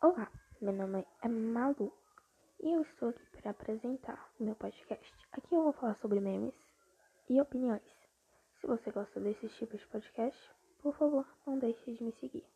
Olá, meu nome é Malu e eu estou aqui para apresentar o meu podcast. Aqui eu vou falar sobre memes e opiniões. Se você gosta desses tipos de podcast, por favor, não deixe de me seguir.